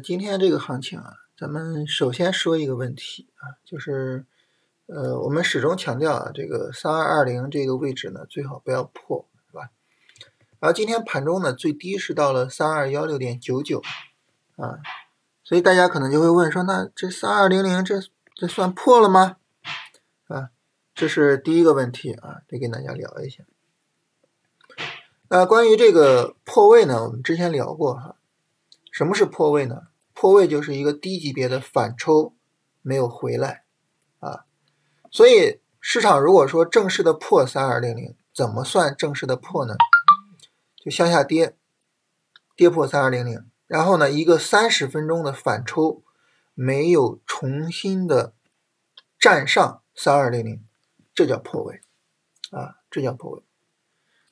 今天这个行情啊，咱们首先说一个问题啊，就是呃，我们始终强调啊，这个三二二零这个位置呢，最好不要破，是吧？然后今天盘中呢，最低是到了三二幺六点九九啊，所以大家可能就会问说，那这三二零零这这算破了吗？啊，这是第一个问题啊，得跟大家聊一下。那关于这个破位呢，我们之前聊过哈。什么是破位呢？破位就是一个低级别的反抽没有回来啊，所以市场如果说正式的破三二零零，怎么算正式的破呢？就向下跌，跌破三二零零，然后呢一个三十分钟的反抽没有重新的站上三二零零，这叫破位啊，这叫破位。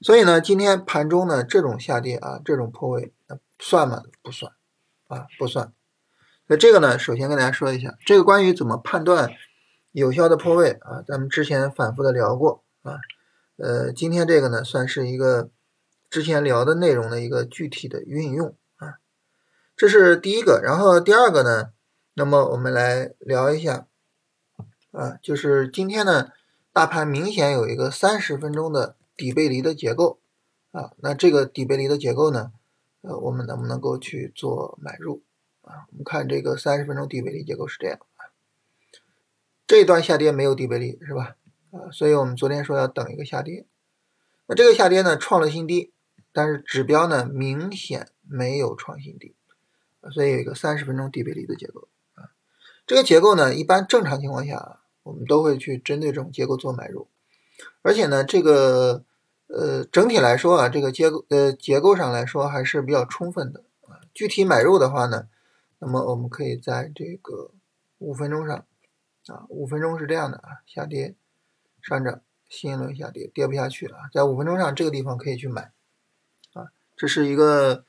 所以呢，今天盘中呢这种下跌啊，这种破位。算吗？不算，啊，不算。那这个呢，首先跟大家说一下，这个关于怎么判断有效的破位啊，咱们之前反复的聊过啊。呃，今天这个呢，算是一个之前聊的内容的一个具体的运用啊。这是第一个，然后第二个呢，那么我们来聊一下啊，就是今天呢，大盘明显有一个三十分钟的底背离的结构啊，那这个底背离的结构呢？呃，我们能不能够去做买入啊？我们看这个三十分钟底背离结构是这样啊，这一段下跌没有底背离是吧？啊，所以我们昨天说要等一个下跌，那这个下跌呢创了新低，但是指标呢明显没有创新低，所以有一个三十分钟底背离的结构啊。这个结构呢，一般正常情况下我们都会去针对这种结构做买入，而且呢这个。呃，整体来说啊，这个结构呃结构上来说还是比较充分的啊。具体买入的话呢，那么我们可以在这个五分钟上啊，五分钟是这样的啊，下跌上涨，新一轮下跌，跌不下去了，在五分钟上这个地方可以去买啊。这是一个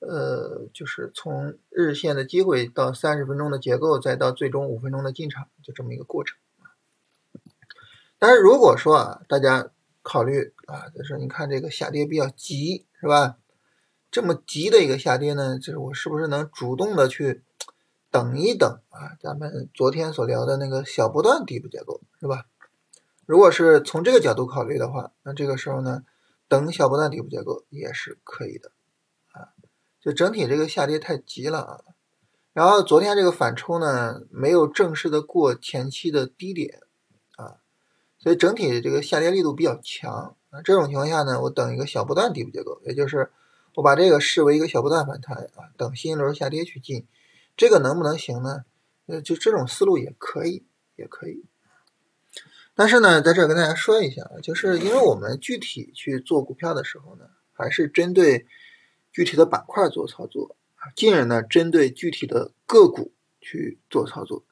呃，就是从日线的机会到三十分钟的结构，再到最终五分钟的进场，就这么一个过程啊。但是如果说啊，大家。考虑啊，就是你看这个下跌比较急，是吧？这么急的一个下跌呢，就是我是不是能主动的去等一等啊？咱们昨天所聊的那个小波段底部结构，是吧？如果是从这个角度考虑的话，那这个时候呢，等小波段底部结构也是可以的啊。就整体这个下跌太急了啊。然后昨天这个反抽呢，没有正式的过前期的低点。所以整体这个下跌力度比较强啊，这种情况下呢，我等一个小波段底部结构，也就是我把这个视为一个小波段反弹啊，等新一轮下跌去进，这个能不能行呢？呃，就这种思路也可以，也可以。但是呢，在这跟大家说一下，就是因为我们具体去做股票的时候呢，还是针对具体的板块做操作啊，进而呢，针对具体的个股去做操作。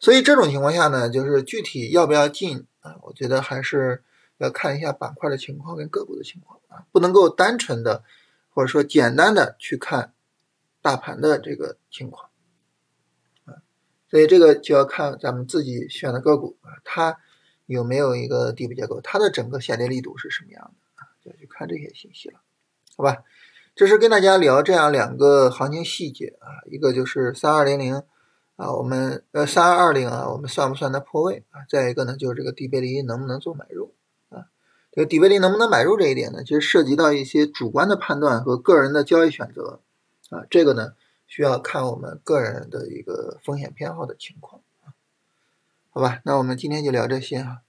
所以这种情况下呢，就是具体要不要进啊？我觉得还是要看一下板块的情况跟个股的情况啊，不能够单纯的或者说简单的去看大盘的这个情况啊。所以这个就要看咱们自己选的个股啊，它有没有一个底部结构，它的整个下跌力度是什么样的啊？就要去看这些信息了，好吧？这是跟大家聊这样两个行情细节啊，一个就是三二零零。啊，我们呃三二二零啊，我们算不算它破位啊？再一个呢，就是这个底背离能不能做买入啊？这个底背离能不能买入这一点呢，其实涉及到一些主观的判断和个人的交易选择啊，这个呢需要看我们个人的一个风险偏好的情况啊。好吧，那我们今天就聊这些啊。